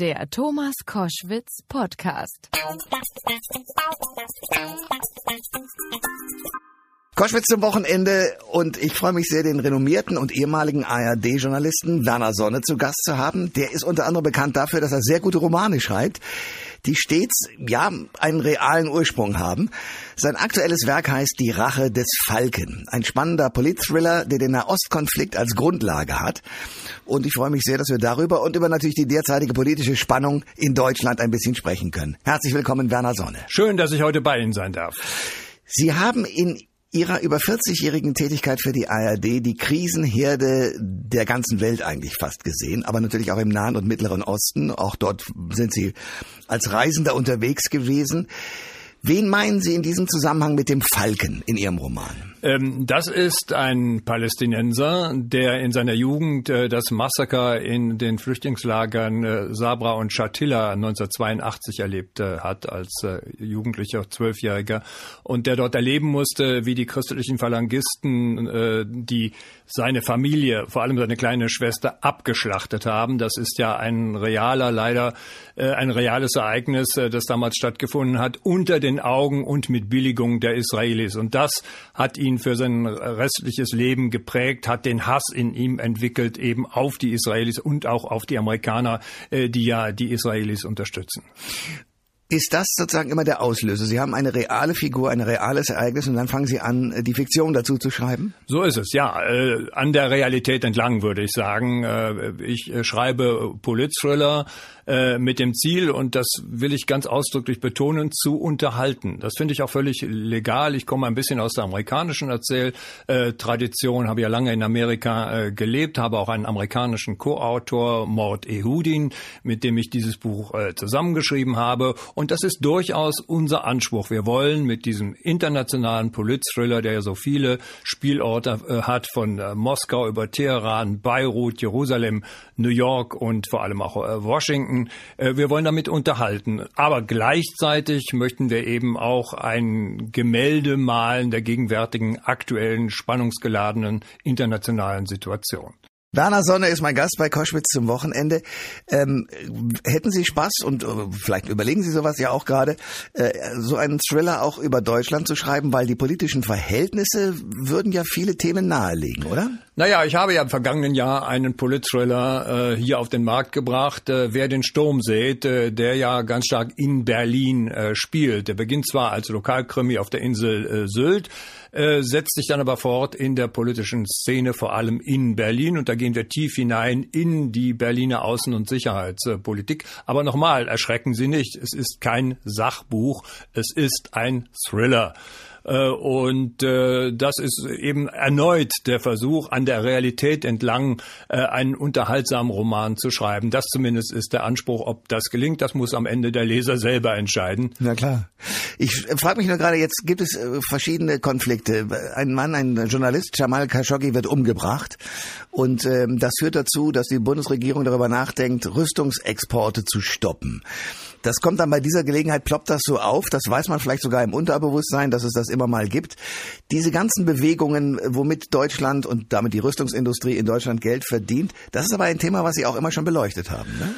Der Thomas Koschwitz Podcast. Koschwitz zum Wochenende und ich freue mich sehr, den renommierten und ehemaligen ARD-Journalisten Werner Sonne zu Gast zu haben. Der ist unter anderem bekannt dafür, dass er sehr gute Romane schreibt, die stets, ja, einen realen Ursprung haben. Sein aktuelles Werk heißt Die Rache des Falken. Ein spannender Politthriller, der den Nahostkonflikt als Grundlage hat. Und ich freue mich sehr, dass wir darüber und über natürlich die derzeitige politische Spannung in Deutschland ein bisschen sprechen können. Herzlich willkommen, Werner Sonne. Schön, dass ich heute bei Ihnen sein darf. Sie haben in Ihrer über 40-jährigen Tätigkeit für die ARD die Krisenherde der ganzen Welt eigentlich fast gesehen, aber natürlich auch im Nahen und Mittleren Osten. Auch dort sind Sie als Reisender unterwegs gewesen. Wen meinen Sie in diesem Zusammenhang mit dem Falken in Ihrem Roman? Ähm, das ist ein Palästinenser, der in seiner Jugend äh, das Massaker in den Flüchtlingslagern äh, Sabra und Shatila 1982 erlebt äh, hat als Jugendlicher, Zwölfjähriger und der dort erleben musste, wie die christlichen Phalangisten die seine Familie, vor allem seine kleine Schwester, abgeschlachtet haben. Das ist ja ein realer, leider ein reales Ereignis, das damals stattgefunden hat, unter den Augen und mit Billigung der Israelis. Und das hat ihn ihn für sein restliches Leben geprägt, hat den Hass in ihm entwickelt, eben auf die Israelis und auch auf die Amerikaner, äh, die ja die Israelis unterstützen. Ist das sozusagen immer der Auslöser? Sie haben eine reale Figur, ein reales Ereignis und dann fangen Sie an, die Fiktion dazu zu schreiben? So ist es, ja. Äh, an der Realität entlang, würde ich sagen. Äh, ich äh, schreibe Politthriller, äh, mit dem Ziel, und das will ich ganz ausdrücklich betonen, zu unterhalten. Das finde ich auch völlig legal. Ich komme ein bisschen aus der amerikanischen Erzähltradition, habe ja lange in Amerika äh, gelebt, habe auch einen amerikanischen Co-Autor, Mord Ehudin, mit dem ich dieses Buch äh, zusammengeschrieben habe. Und das ist durchaus unser Anspruch. Wir wollen mit diesem internationalen Politthriller, der ja so viele Spielorte hat, von Moskau über Teheran, Beirut, Jerusalem, New York und vor allem auch Washington, äh, wir wollen damit unterhalten. Aber gleichzeitig möchten wir eben auch ein Gemälde malen der gegenwärtigen aktuellen spannungsgeladenen internationalen Situation. Werner Sonne ist mein Gast bei Koschwitz zum Wochenende. Ähm, hätten Sie Spaß und äh, vielleicht überlegen Sie sowas ja auch gerade, äh, so einen Thriller auch über Deutschland zu schreiben, weil die politischen Verhältnisse würden ja viele Themen nahelegen, oder? Naja, ich habe ja im vergangenen Jahr einen Polit-Thriller äh, hier auf den Markt gebracht, äh, Wer den Sturm sät, äh, der ja ganz stark in Berlin äh, spielt. Der beginnt zwar als Lokalkrimi auf der Insel Sylt, äh, setzt sich dann aber fort in der politischen Szene, vor allem in Berlin. Und da gehen wir tief hinein in die Berliner Außen- und Sicherheitspolitik. Aber nochmal, erschrecken Sie nicht, es ist kein Sachbuch, es ist ein Thriller. Äh, und äh, das ist eben erneut der Versuch, an der Realität entlang äh, einen unterhaltsamen Roman zu schreiben. Das zumindest ist der Anspruch. Ob das gelingt, das muss am Ende der Leser selber entscheiden. Na klar. Ich frage mich nur gerade, jetzt gibt es verschiedene Konflikte. Ein Mann, ein Journalist, Jamal Khashoggi, wird umgebracht. Und ähm, das führt dazu, dass die Bundesregierung darüber nachdenkt, Rüstungsexporte zu stoppen. Das kommt dann bei dieser Gelegenheit, ploppt das so auf, das weiß man vielleicht sogar im Unterbewusstsein, dass es das immer mal gibt. Diese ganzen Bewegungen, womit Deutschland und damit die Rüstungsindustrie in Deutschland Geld verdient, das ist aber ein Thema, was Sie auch immer schon beleuchtet haben. Ne?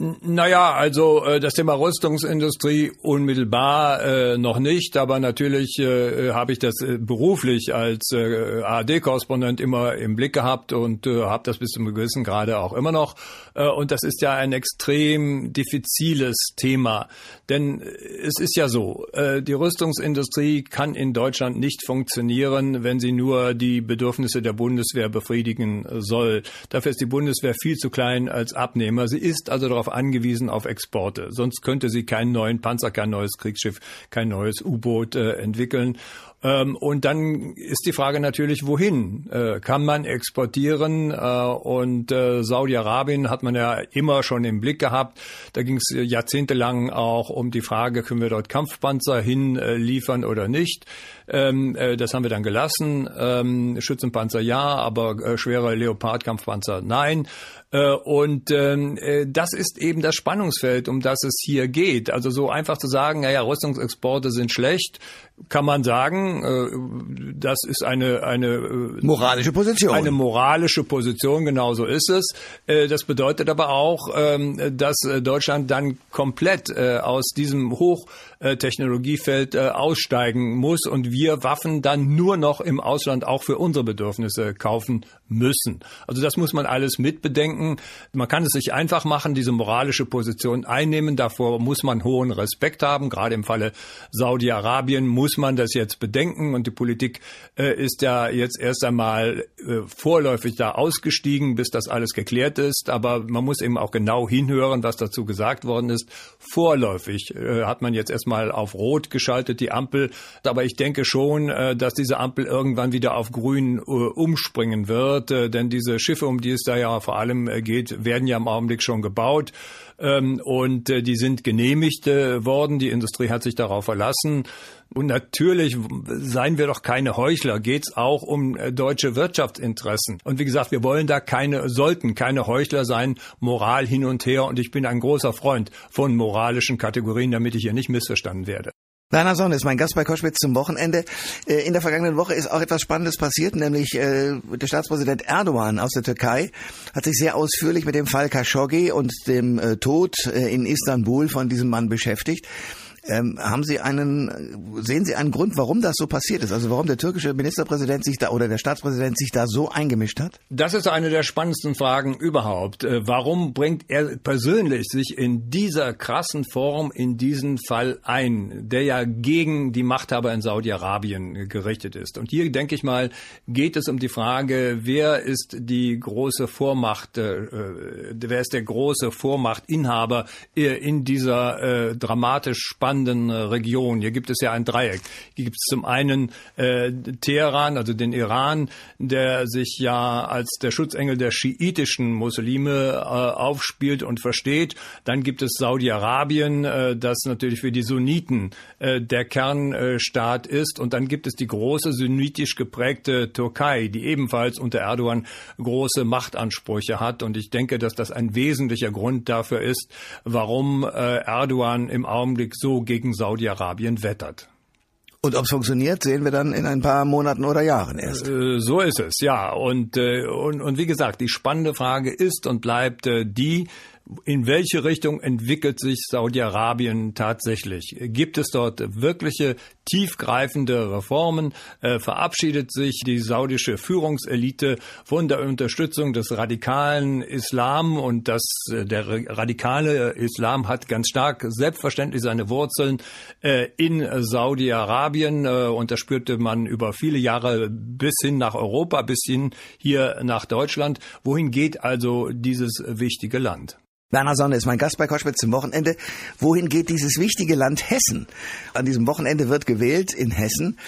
Naja, also äh, das Thema Rüstungsindustrie unmittelbar äh, noch nicht, aber natürlich äh, habe ich das äh, beruflich als äh, ARD-Korrespondent immer im Blick gehabt und äh, habe das bis zum gewissen Grade auch immer noch. Äh, und das ist ja ein extrem diffiziles Thema, denn es ist ja so, äh, die Rüstungsindustrie kann in Deutschland nicht funktionieren, wenn sie nur die Bedürfnisse der Bundeswehr befriedigen soll. Dafür ist die Bundeswehr viel zu klein als Abnehmer. Sie ist also darauf angewiesen auf Exporte. Sonst könnte sie keinen neuen Panzer, kein neues Kriegsschiff, kein neues U-Boot äh, entwickeln. Ähm, und dann ist die Frage natürlich, wohin? Äh, kann man exportieren? Äh, und äh, Saudi-Arabien hat man ja immer schon im Blick gehabt. Da ging es jahrzehntelang auch um die Frage, können wir dort Kampfpanzer hinliefern oder nicht? Ähm, äh, das haben wir dann gelassen. Ähm, Schützenpanzer ja, aber äh, schwere Leopard-Kampfpanzer nein. Äh, und ähm, äh, das ist eben das Spannungsfeld, um das es hier geht. Also so einfach zu sagen, naja, Rüstungsexporte sind schlecht, kann man sagen, sagen, äh, das ist eine eine äh, moralische Position. Eine moralische Position, genau so ist es. Äh, das bedeutet aber auch, ähm, dass Deutschland dann komplett aus diesem Hochtechnologiefeld aussteigen muss und wir Waffen dann nur noch im Ausland auch für unsere Bedürfnisse kaufen müssen. Also das muss man alles mitbedenken. Man kann es sich einfach machen, diese moralische Position einnehmen. Davor muss man hohen Respekt haben. Gerade im Falle Saudi-Arabien muss man das jetzt bedenken. Und die Politik äh, ist ja jetzt erst einmal äh, vorläufig da ausgestiegen, bis das alles geklärt ist. Aber man muss eben auch genau hinhören, was dazu gesagt worden ist. Vorläufig äh, hat man jetzt erstmal auf Rot geschaltet, die Ampel. Aber ich denke schon, äh, dass diese Ampel irgendwann wieder auf Grün äh, umspringen wird. Äh, denn diese Schiffe, um die es da ja vor allem geht, werden ja im Augenblick schon gebaut ähm, und die sind genehmigt worden. Die Industrie hat sich darauf verlassen. Und natürlich, seien wir doch keine Heuchler, geht's auch um äh, deutsche Wirtschaftsinteressen. Und wie gesagt, wir wollen da keine, sollten keine Heuchler sein, Moral hin und her. Und ich bin ein großer Freund von moralischen Kategorien, damit ich hier nicht missverstanden werde. Werner Sonne ist mein Gast bei Koschwitz zum Wochenende. Äh, in der vergangenen Woche ist auch etwas Spannendes passiert, nämlich äh, der Staatspräsident Erdogan aus der Türkei hat sich sehr ausführlich mit dem Fall Khashoggi und dem Tod in Istanbul von diesem Mann beschäftigt. Ähm, haben Sie einen, sehen Sie einen Grund, warum das so passiert ist? Also warum der türkische Ministerpräsident sich da oder der Staatspräsident sich da so eingemischt hat? Das ist eine der spannendsten Fragen überhaupt. Äh, warum bringt er persönlich sich in dieser krassen Form in diesen Fall ein, der ja gegen die Machthaber in Saudi-Arabien gerichtet ist? Und hier denke ich mal, geht es um die Frage, wer ist die große Vormacht, äh, äh wer ist der große Vormachtinhaber äh, in dieser äh, dramatisch spannenden spannenden äh, Region. Hier gibt es ja ein Dreieck. Hier gibt es zum einen äh, Teheran, also den Iran, der sich ja als der Schutzengel der schiitischen Muslime äh, aufspielt und versteht. Dann gibt es Saudi-Arabien, äh, das natürlich für die Sunniten äh, der Kernstaat ist. Und dann gibt es die große sunnitisch geprägte Türkei, die ebenfalls unter Erdogan große Machtansprüche hat. Und ich denke, dass das ein wesentlicher Grund dafür ist, warum äh, Erdogan im Augenblick so gegen Saudi-Arabien wettert. Und ob es funktioniert, sehen wir dann in ein paar Monaten oder Jahren erst. Äh, so ist es, ja. Und, äh, und, und wie gesagt, die spannende Frage ist und bleibt äh, die, in welche Richtung entwickelt sich Saudi-Arabien tatsächlich? Gibt es dort wirkliche tiefgreifende Reformen? Äh, verabschiedet sich die saudische Führungselite von der Unterstützung des radikalen Islam und das, äh, der radikale Islam hat ganz stark selbstverständlich seine Wurzeln äh, in Saudi-Arabien und das spürte man über viele Jahre bis hin nach Europa, bis hin hier nach Deutschland. Wohin geht also dieses wichtige Land? Werner Sonne ist mein Gast bei Koschwitz zum Wochenende. Wohin geht dieses wichtige Land Hessen? An diesem Wochenende wird gewählt in Hessen.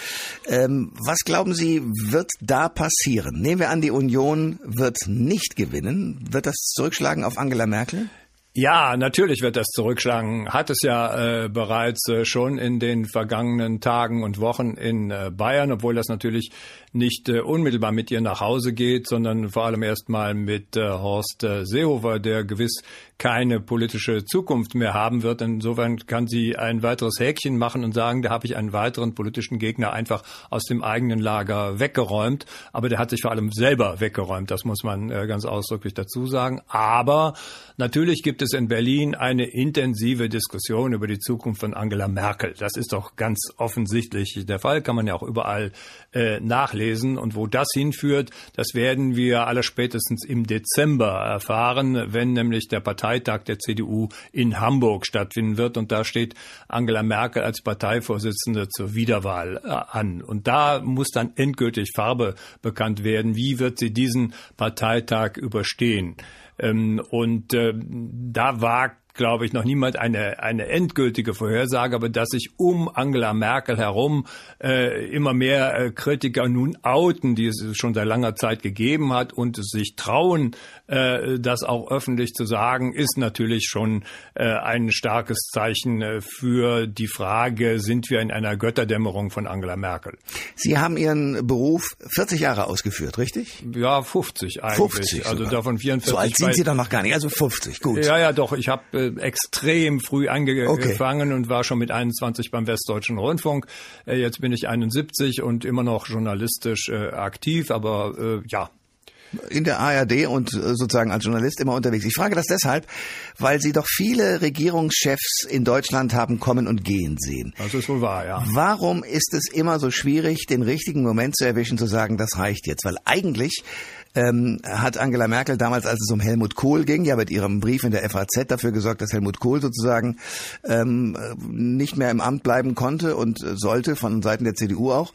Ähm, was glauben Sie, wird da passieren? Nehmen wir an, die Union wird nicht gewinnen. Wird das zurückschlagen auf Angela Merkel? Ja, natürlich wird das zurückschlagen. Hat es ja äh, bereits äh, schon in den vergangenen Tagen und Wochen in äh, Bayern, obwohl das natürlich nicht äh, unmittelbar mit ihr nach Hause geht, sondern vor allem erstmal mit äh, Horst äh, Seehofer, der gewiss keine politische Zukunft mehr haben wird. Insofern kann sie ein weiteres Häkchen machen und sagen, da habe ich einen weiteren politischen Gegner einfach aus dem eigenen Lager weggeräumt. Aber der hat sich vor allem selber weggeräumt. Das muss man äh, ganz ausdrücklich dazu sagen. Aber natürlich gibt es in Berlin eine intensive Diskussion über die Zukunft von Angela Merkel. Das ist doch ganz offensichtlich der Fall, kann man ja auch überall äh, nachlesen. Und wo das hinführt, das werden wir allerspätestens im Dezember erfahren, wenn nämlich der Parteitag der CDU in Hamburg stattfinden wird. Und da steht Angela Merkel als Parteivorsitzende zur Wiederwahl äh, an. Und da muss dann endgültig Farbe bekannt werden. Wie wird sie diesen Parteitag überstehen? Ähm, und äh, da wagt glaube ich, noch niemand eine, eine endgültige Vorhersage, aber dass sich um Angela Merkel herum äh, immer mehr äh, Kritiker nun outen, die es schon seit langer Zeit gegeben hat und sich trauen, äh, das auch öffentlich zu sagen, ist natürlich schon äh, ein starkes Zeichen äh, für die Frage, sind wir in einer Götterdämmerung von Angela Merkel? Sie haben Ihren Beruf 40 Jahre ausgeführt, richtig? Ja, 50 eigentlich. 50 also davon 44. So alt sind Sie doch noch gar nicht, also 50, gut. Ja, ja, doch. Ich habe habe extrem früh angefangen okay. und war schon mit 21 beim Westdeutschen Rundfunk. Jetzt bin ich 71 und immer noch journalistisch aktiv, aber ja, in der ARD und äh, sozusagen als Journalist immer unterwegs. Ich frage das deshalb, weil Sie doch viele Regierungschefs in Deutschland haben kommen und gehen sehen. Das ist wohl wahr, ja. Warum ist es immer so schwierig, den richtigen Moment zu erwischen, zu sagen, das reicht jetzt? Weil eigentlich ähm, hat Angela Merkel damals, als es um Helmut Kohl ging, ja mit ihrem Brief in der FAZ dafür gesorgt, dass Helmut Kohl sozusagen ähm, nicht mehr im Amt bleiben konnte und sollte, von Seiten der CDU auch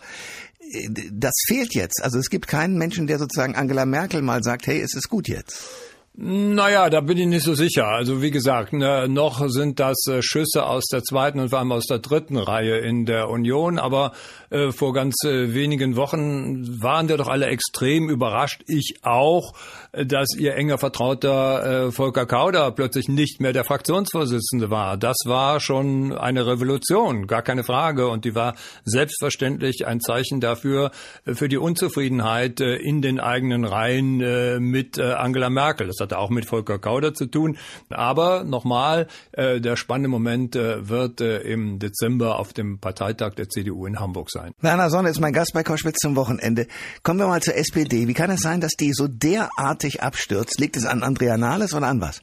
das fehlt jetzt. Also es gibt keinen Menschen, der sozusagen Angela Merkel mal sagt, hey, es ist gut jetzt. Naja, da bin ich nicht so sicher. Also wie gesagt, ne, noch sind das äh, Schüsse aus der zweiten und vor allem aus der dritten Reihe in der Union. Aber äh, vor ganz äh, wenigen Wochen waren wir doch alle extrem überrascht. Ich auch, dass ihr enger Vertrauter äh, Volker Kauder plötzlich nicht mehr der Fraktionsvorsitzende war. Das war schon eine Revolution, gar keine Frage. Und die war selbstverständlich ein Zeichen dafür, äh, für die Unzufriedenheit äh, in den eigenen Reihen äh, mit äh, Angela Merkel. Das hatte auch mit Volker Kauder zu tun. Aber nochmal, äh, der spannende Moment äh, wird äh, im Dezember auf dem Parteitag der CDU in Hamburg sein. Werner Sonne ist mein Gast bei Koschwitz zum Wochenende. Kommen wir mal zur SPD. Wie kann es sein, dass die so derartig abstürzt? Liegt es an Andrea Nahles oder an was?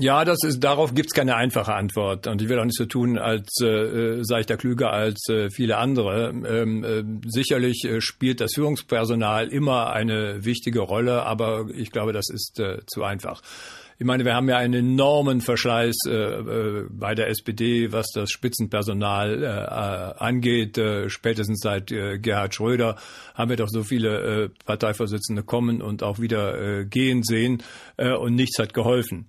Ja, das ist darauf gibt's keine einfache Antwort und ich will auch nicht so tun, als äh, äh sei ich da klüger als äh, viele andere. Ähm, äh, sicherlich äh, spielt das Führungspersonal immer eine wichtige Rolle, aber ich glaube, das ist äh, zu einfach. Ich meine, wir haben ja einen enormen Verschleiß äh, äh, bei der SPD, was das Spitzenpersonal äh, äh, angeht. Äh, spätestens seit äh, Gerhard Schröder haben wir doch so viele Parteivorsitzende kommen und auch wieder gehen sehen und nichts hat geholfen.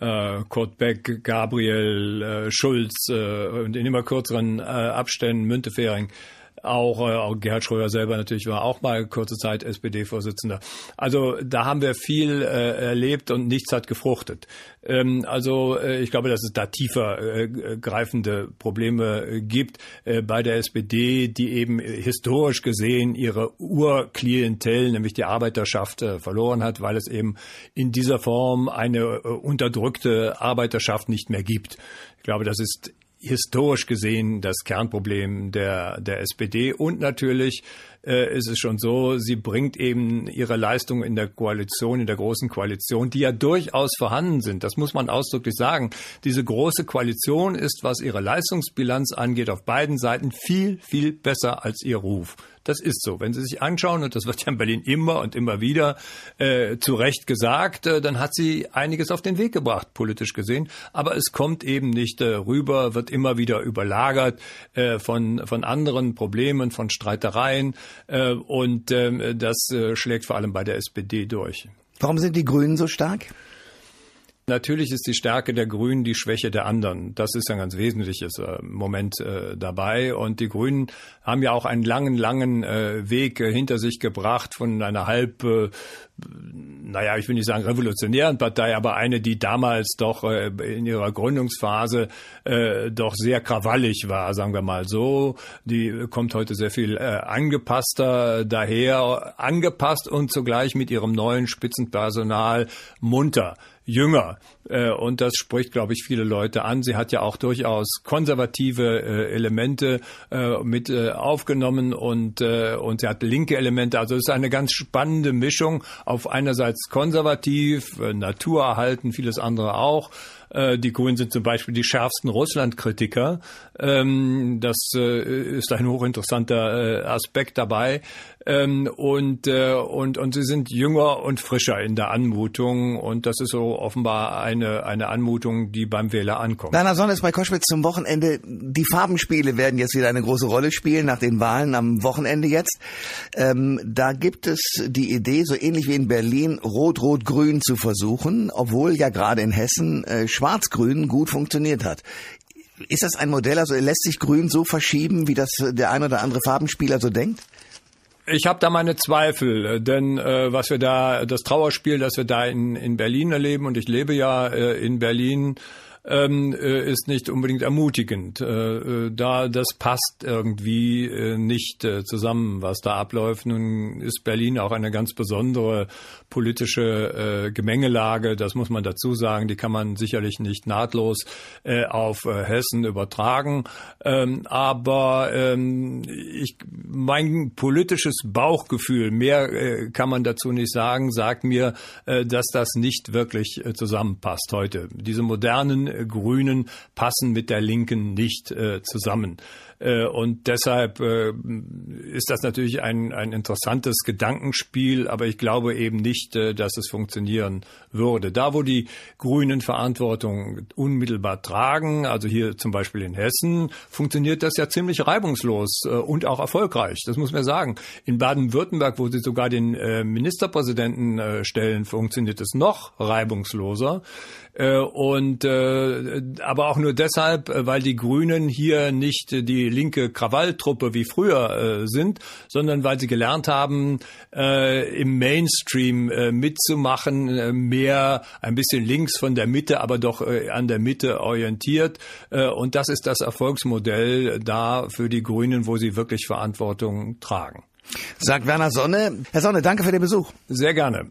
Äh, Kurt Beck, Gabriel, äh, Schulz äh, und in immer kürzeren äh, Abständen Müntefering auch, äh, auch Gerhard Schröder selber natürlich war auch mal kurze Zeit SPD-Vorsitzender. Also da haben wir viel äh, erlebt und nichts hat gefruchtet. Ähm, also äh, ich glaube, dass es da tiefer äh, greifende Probleme äh, gibt äh, bei der SPD, die eben historisch gesehen ihre Urklientel, nämlich die Arbeiterschaft, äh, verloren hat, weil es eben in dieser Form eine äh, unterdrückte Arbeiterschaft nicht mehr gibt. Ich glaube, das ist historisch gesehen das Kernproblem der, der SPD. Und natürlich äh, ist es schon so, sie bringt eben ihre Leistung in der Koalition, in der großen Koalition, die ja durchaus vorhanden sind. Das muss man ausdrücklich sagen. Diese große Koalition ist, was ihre Leistungsbilanz angeht, auf beiden Seiten viel, viel besser als ihr Ruf. Das ist so. Wenn Sie sich anschauen, und das wird ja in Berlin immer und immer wieder äh, zu Recht gesagt, äh, dann hat sie einiges auf den Weg gebracht, politisch gesehen. Aber es kommt eben nicht äh, rüber, wird immer wieder überlagert äh, von, von anderen Problemen, von Streitereien. Äh, und äh, das äh, schlägt vor allem bei der SPD durch. Warum sind die Grünen so stark? Natürlich ist die Stärke der Grünen die Schwäche der anderen. Das ist ein ganz wesentliches äh, Moment dabei. Und die Grünen haben ja auch einen langen, langen Weg hinter sich gebracht von einer halb, naja, ich will nicht sagen revolutionären Partei, aber eine, die damals doch äh, in ihrer Gründungsphase doch sehr krawallig war, sagen wir mal so. Die kommt heute sehr viel angepasster daher, angepasst und zugleich mit ihrem neuen Spitzenpersonal munter jünger. Äh, und das spricht, glaube ich, viele Leute an. Sie hat ja auch durchaus konservative äh, Elemente äh, mit aufgenommen und, und sie hat linke Elemente. Also es ist eine ganz spannende Mischung. Auf einerseits konservativ, naturerhalten, vieles andere auch. Die Grünen sind zum Beispiel die schärfsten Russland-Kritiker. Ähm, das ist ein hochinteressanter Aspekt dabei. Ähm, und, und, und sie sind jünger und frischer in der Anmutung. Und das ist so offenbar eine, eine Anmutung, die beim Wähler ankommt. Werner Sonne ist bei Koschwitz zum Wochenende. Die Farbenspiele werden jetzt wieder eine große Rolle spielen nach den Wahlen am Wochenende jetzt. Ähm, da gibt es die Idee, so ähnlich wie in Berlin, Rot-Rot-Grün zu versuchen, obwohl ja gerade in Hessen äh, Schwarz-Grün gut funktioniert hat. Ist das ein Modell, also lässt sich Grün so verschieben, wie das der ein oder andere Farbenspieler so denkt? Ich habe da meine Zweifel, denn äh, was wir da, das Trauerspiel, das wir da in, in Berlin erleben, und ich lebe ja äh, in Berlin, ähm, äh, ist nicht unbedingt ermutigend. Äh, äh, da das passt irgendwie äh, nicht zusammen, was da abläuft. Nun ist Berlin auch eine ganz besondere politische Gemengelage. Das muss man dazu sagen. Die kann man sicherlich nicht nahtlos auf Hessen übertragen. Ähm, aber ähm, ich, mein politisches Bauchgefühl, mehr kann man dazu nicht sagen, sagt mir, dass das nicht wirklich zusammenpasst heute. Diese modernen Grünen passen mit der Linken nicht äh, zusammen. Äh, und deshalb äh, ist das natürlich ein, ein interessantes Gedankenspiel, aber ich glaube eben nicht, äh, dass es funktionieren würde. Da, wo die Grünen Verantwortung unmittelbar tragen, also hier zum Beispiel in Hessen, funktioniert das ja ziemlich reibungslos und auch erfolgreich. Das muss man sagen. In Baden-Württemberg, wo sie sogar den Ministerpräsidenten stellen, funktioniert es noch reibungsloser. Und aber auch nur deshalb, weil die Grünen hier nicht die linke Krawalltruppe wie früher äh, sind, sondern weil sie gelernt haben, äh, im Mainstream äh, mitzumachen, äh, mehr ein bisschen links von der Mitte, aber doch äh, an der Mitte orientiert. Äh, und das ist das Erfolgsmodell da für die Grünen, wo sie wirklich Verantwortung tragen. Sagt Werner Sonne. Herr Sonne, danke für den Besuch. Sehr gerne.